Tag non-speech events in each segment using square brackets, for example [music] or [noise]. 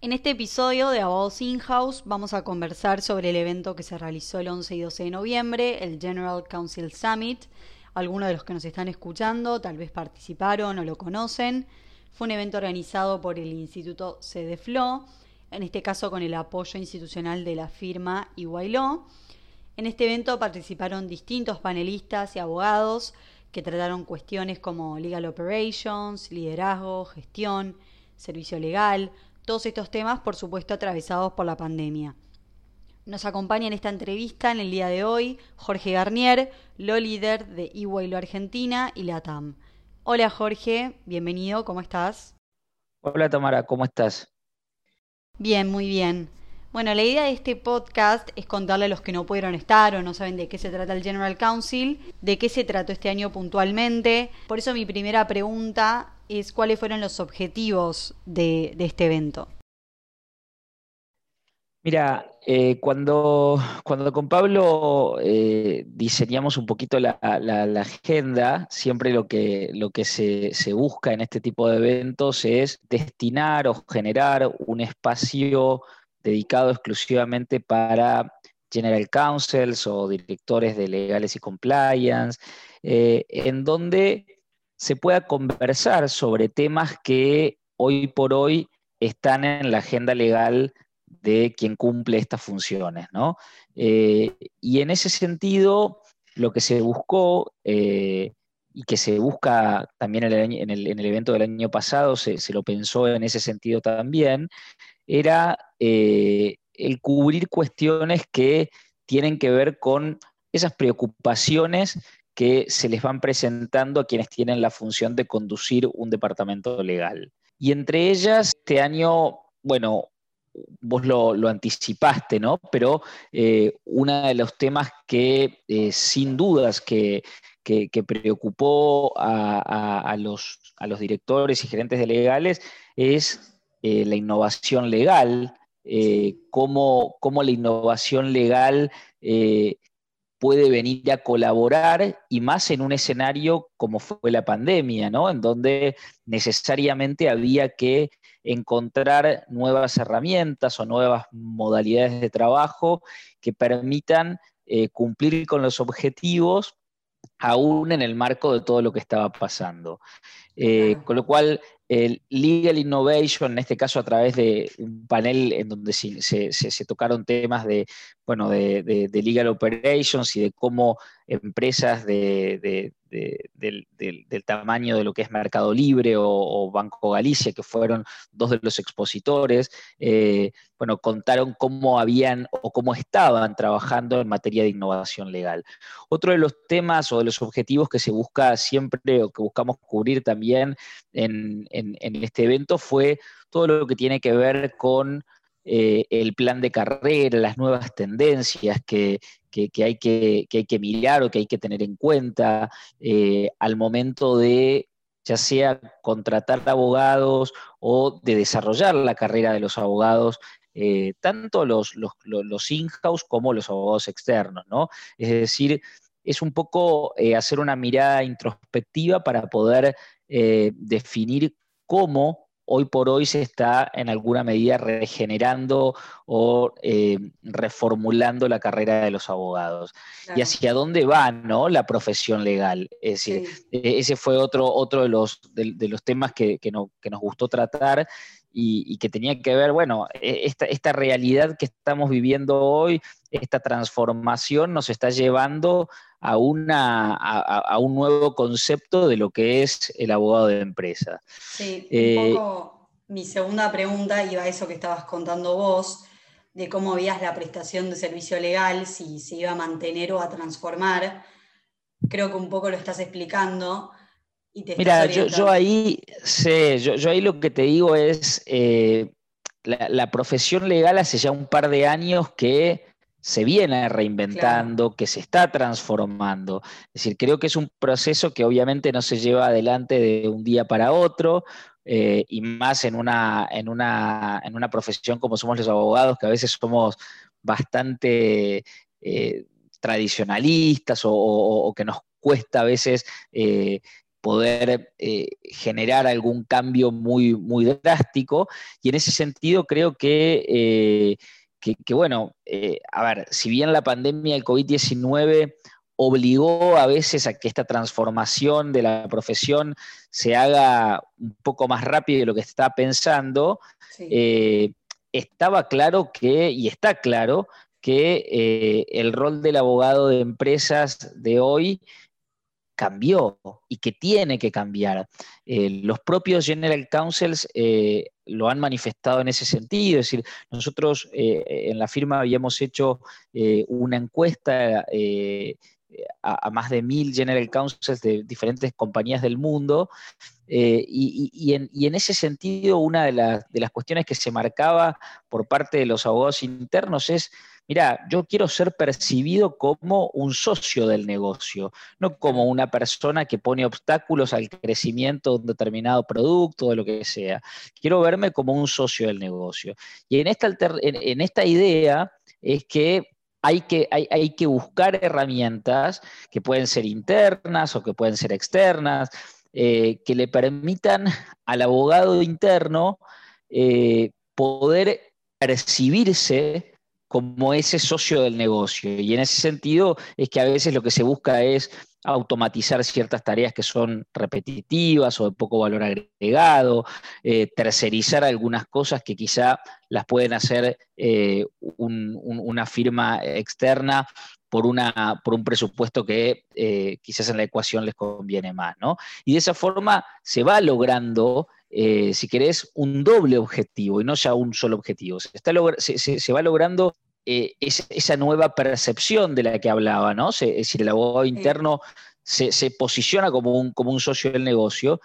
En este episodio de Abogados In-House vamos a conversar sobre el evento que se realizó el 11 y 12 de noviembre, el General Council Summit. Algunos de los que nos están escuchando tal vez participaron o lo conocen. Fue un evento organizado por el Instituto CDFLO, en este caso con el apoyo institucional de la firma EY En este evento participaron distintos panelistas y abogados que trataron cuestiones como legal operations, liderazgo, gestión, servicio legal, todos estos temas, por supuesto, atravesados por la pandemia. Nos acompaña en esta entrevista en el día de hoy Jorge Garnier, lo líder de EY Argentina y la TAM. Hola Jorge, bienvenido, ¿cómo estás? Hola Tamara, ¿cómo estás? Bien, muy bien. Bueno, la idea de este podcast es contarle a los que no pudieron estar o no saben de qué se trata el General Council, de qué se trató este año puntualmente. Por eso mi primera pregunta es cuáles fueron los objetivos de, este evento. Mira, eh, cuando, cuando con Pablo eh, diseñamos un poquito la, agenda, siempre lo que, lo que se, busca en este tipo de eventos es destinar o generar un espacio dedicado exclusivamente para General Counsels o directores de legales y compliance, eh, en donde se pueda conversar sobre temas que hoy por hoy están en la agenda legal de quien cumple estas funciones. Eh, y en ese sentido, lo que se buscó eh, y que se busca también en el, evento del año pasado, se, lo pensó en ese sentido también, era eh, el cubrir cuestiones que tienen que ver con esas preocupaciones que se les van presentando a quienes tienen la función de conducir un departamento legal. Y entre ellas, este año, bueno, vos lo, anticipaste, ¿no? Pero eh, uno de los temas que eh, sin dudas que, preocupó a, los, a, los, directores y gerentes de legales es eh, la innovación legal, eh, cómo, la innovación legal eh, puede venir a colaborar y más en un escenario como fue la pandemia, ¿no? En donde necesariamente había que encontrar nuevas herramientas o nuevas modalidades de trabajo que permitan cumplir con los objetivos aún en el marco de todo lo que estaba pasando. Con lo cual, el Legal Innovation, en este caso a través de un panel en donde se, tocaron temas de, bueno, de, Legal Operations y de cómo empresas de, del, tamaño de lo que es Mercado Libre o, Banco Galicia, que fueron dos de los expositores, eh, bueno, contaron cómo habían o cómo estaban trabajando en materia de innovación legal. Otro de los temas o de los objetivos que se busca siempre o que buscamos cubrir también en, este evento fue todo lo que tiene que ver con eh, el plan de carrera, las nuevas tendencias que, hay que, mirar o que hay que tener en cuenta eh, al momento de ya sea contratar abogados o de desarrollar la carrera de los abogados, eh, tanto los, los, in-house como los abogados externos, ¿no? Es decir, es un poco hacer una mirada introspectiva para poder definir cómo hoy por hoy se está en alguna medida regenerando o eh, reformulando la carrera de los abogados. Y hacia dónde va ¿no? la profesión legal. Es decir, e-, ese fue otro, otro de, los, de, los temas que, nos gustó tratar. Y, que tenía que ver, bueno, e-, esta, esta realidad que estamos viviendo hoy, esta transformación nos está llevando a, una, a, un nuevo concepto de lo que es el abogado de empresa. Sí, un eh, poco mi segunda pregunta iba a eso que estabas contando vos, de cómo veías la prestación de servicio legal, si se iba a mantener o a transformar. Creo que un poco lo estás explicando. Y te Mira, yo, ahí sé, yo, ahí lo que te digo es, eh, la profesión legal hace ya un par de años que se viene reinventando, que se está transformando. Es decir, creo que es un proceso que obviamente no se lleva adelante de un día para otro, eh, y más en una, en, una, en una profesión como somos los abogados, que a veces somos bastante eh, tradicionalistas o, que nos cuesta a veces eh, poder generar algún cambio muy, muy drástico. Y en ese sentido creo que, que bueno, a ver, si bien la pandemia del COVID-19 obligó a veces a que esta transformación de la profesión se haga un poco más rápido de lo que estaba pensando, eh, estaba claro que, y está claro, que eh, el rol del abogado de empresas de hoy cambió y que tiene que cambiar. Eh, los propios General Counsels lo han manifestado en ese sentido, es decir, nosotros en la firma habíamos hecho una encuesta a, más de mil General Counsels de diferentes compañías del mundo. Eh, y, en, ese sentido, una de, las cuestiones que se marcaba por parte de los abogados internos es, mira, yo quiero ser percibido como un socio del negocio, no como una persona que pone obstáculos al crecimiento de un determinado producto de lo que sea. Quiero verme como un socio del negocio. Y en esta, idea es que hay que, hay, que buscar herramientas que pueden ser internas o que pueden ser externas, eh, que le permitan al abogado interno eh, poder percibirse como ese socio del negocio. Y en ese sentido es que a veces lo que se busca es automatizar ciertas tareas que son repetitivas o de poco valor agregado, eh, tercerizar algunas cosas que quizá las pueden hacer eh, una firma externa por, una, por un presupuesto que eh, quizás en la ecuación les conviene más. ¿no? Y de esa forma se va logrando, si querés, un doble objetivo y no ya un solo objetivo. Se, está se va logrando eh, esa nueva percepción de la que hablaba, ¿no? es decir, el abogado interno se, posiciona como un, como un socio del negocio,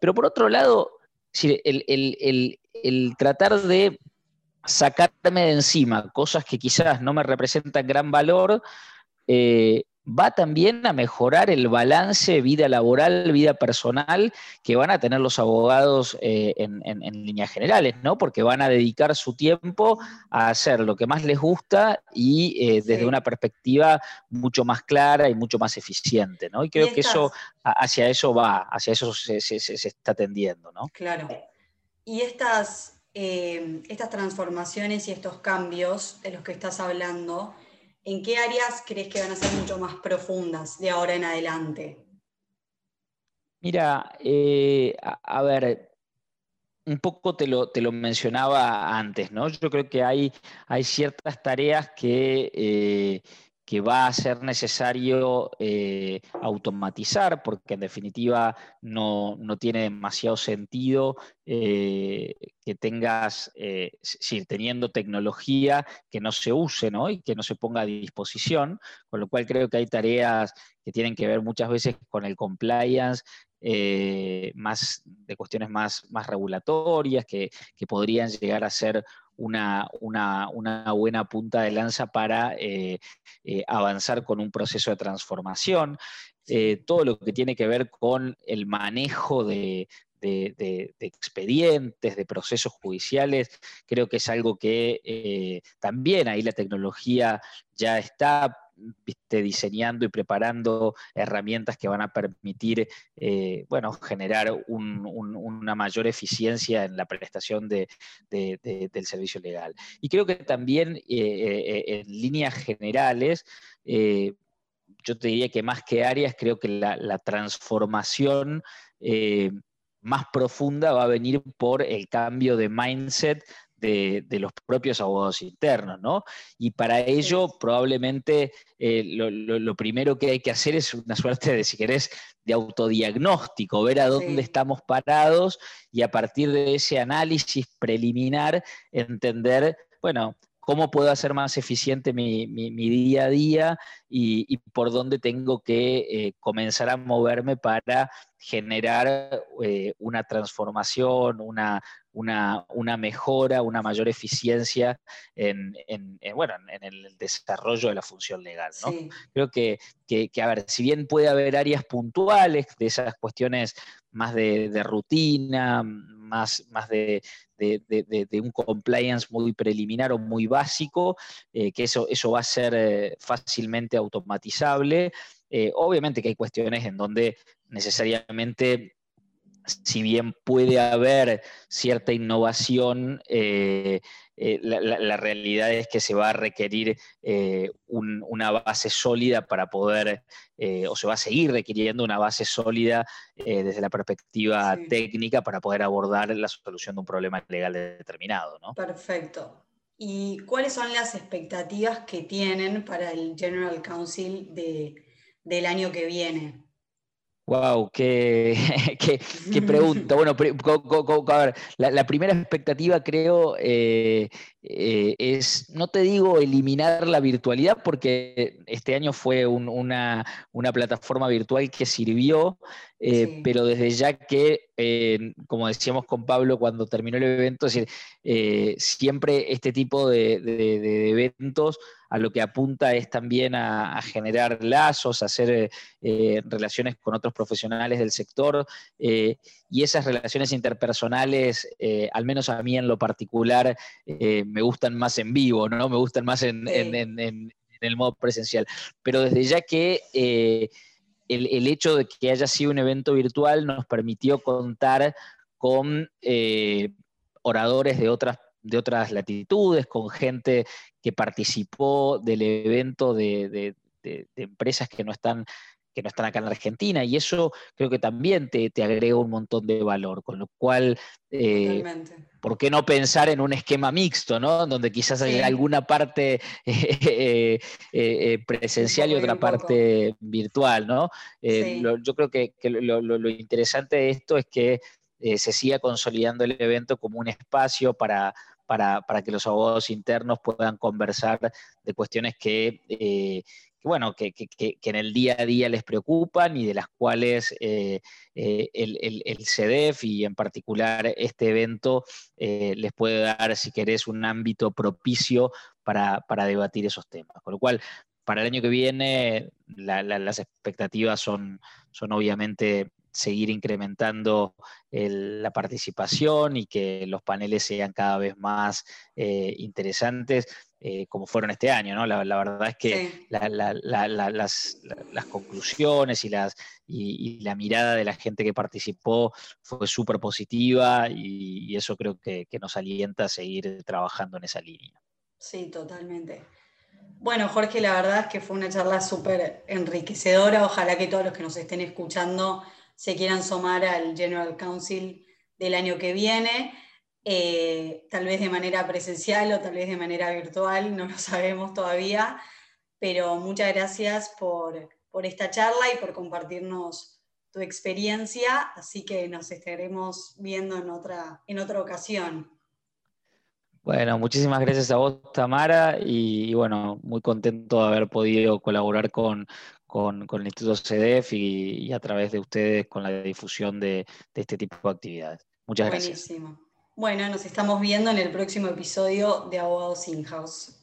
pero por otro lado, el, tratar de sacarme de encima cosas que quizás no me representan gran valor, eh, va también a mejorar el balance vida laboral, vida personal que van a tener los abogados eh, en, líneas generales, ¿no? Porque van a dedicar su tiempo a hacer lo que más les gusta y eh, desde una perspectiva mucho más clara y mucho más eficiente, ¿no? Y creo que eso, hacia eso va, hacia eso se, está tendiendo, ¿no? Claro. Y estas, eh, estas transformaciones y estos cambios de los que estás hablando, ¿en qué áreas crees que van a ser mucho más profundas de ahora en adelante? Mira, eh, a, ver, un poco te lo, te lo, mencionaba antes, ¿no? Yo creo que hay, hay ciertas tareas que eh, que va a ser necesario eh, automatizar, porque en definitiva no, tiene demasiado sentido eh, que tengas, eh, teniendo tecnología que no se use y que no se ponga a disposición, con lo cual creo que hay tareas que tienen que ver muchas veces con el compliance, más de cuestiones más, más regulatorias, que, que podrían llegar a ser una, buena punta de lanza para eh, eh, avanzar con un proceso de transformación. Eh, todo lo que tiene que ver con el manejo de, expedientes, de procesos judiciales, creo que es algo que también ahí la tecnología ya está diseñando y preparando herramientas que van a permitir eh, bueno, generar una mayor eficiencia en la prestación del servicio legal. Y creo que también eh, eh, en líneas generales, yo te diría que más que áreas, creo que la transformación más profunda va a venir por el cambio de mindset de, los propios abogados internos, ¿no? Y para ello probablemente eh, lo, primero que hay que hacer es una suerte de, si querés, de autodiagnóstico, ver a dónde estamos parados y a partir de ese análisis preliminar entender, bueno, cómo puedo hacer más eficiente mi, día a día y, por dónde tengo que eh, comenzar a moverme para generar eh, una transformación, una, una, mejora, una mayor eficiencia en, bueno, en el desarrollo de la función legal. Creo que, a ver, si bien puede haber áreas puntuales de esas cuestiones más de, rutina, más, más de, un compliance muy preliminar o muy básico, eh, que eso, eso va a ser eh, fácilmente automatizable. Eh, obviamente que hay cuestiones en donde necesariamente si bien puede haber cierta innovación, eh, eh, la, realidad es que se va a requerir eh, una base sólida para poder, o se va a seguir requiriendo una base sólida desde la perspectiva técnica para poder abordar la solución de un problema legal determinado. Perfecto. ¿Y cuáles son las expectativas que tienen para el General Council del año que viene? Wow, [laughs] qué, qué, pregunta. [laughs] Bueno, a ver, la, primera expectativa creo eh, eh, es, no te digo eliminar la virtualidad, porque este año fue una, plataforma virtual que sirvió, eh, pero desde ya que, como decíamos con Pablo cuando terminó el evento, es decir, siempre este tipo de, de eventos a lo que apunta es también a, generar lazos, a hacer eh, eh, relaciones con otros profesionales del sector eh, y esas relaciones interpersonales, al menos a mí en lo particular, me gustan más en vivo, ¿no? Me gustan más en, el modo presencial. Pero desde ya que... El, hecho de que haya sido un evento virtual nos permitió contar con oradores de otras de otras latitudes, con gente que participó del evento de, empresas que no están que no están acá en Argentina, y eso creo que también te, agrega un montón de valor, con lo cual, eh, ¿por qué no pensar en un esquema mixto, ¿no? donde quizás haya alguna parte [laughs] eh, eh, presencial y otra parte virtual? ¿no? yo creo que, lo, interesante de esto es que se siga consolidando el evento como un espacio para, para, que los abogados internos puedan conversar de cuestiones que, eh, bueno, que, en el día a día les preocupan y de las cuales eh, eh, el, CEDEF y en particular este evento les puede dar, si querés, un ámbito propicio para, debatir esos temas. Con lo cual, para el año que viene, las expectativas son, son obviamente seguir incrementando la participación y que los paneles sean cada vez más eh, interesantes, eh, como fueron este año. ¿no? La, verdad es que las, conclusiones y, las, y, la mirada de la gente que participó fue súper positiva y, eso creo que, que nos alienta a seguir trabajando en esa línea. Sí, totalmente. Bueno, Jorge, la verdad es que fue una charla súper enriquecedora. Ojalá que todos los que nos estén escuchando se quieran sumar al General Council del año que viene, eh, tal vez de manera presencial o tal vez de manera virtual, no lo [laughs] sabemos todavía, pero muchas gracias por, esta charla y por compartirnos tu experiencia, así que nos estaremos viendo en otra, en otra ocasión. Bueno, muchísimas gracias a vos, Tamara, y, bueno, muy contento de haber podido colaborar con, con, el Instituto CEDEF y, a través de ustedes con la difusión de, este tipo de actividades. Muchas gracias. Buenísimo. Bueno, nos estamos viendo en el próximo episodio de Abogados In-House.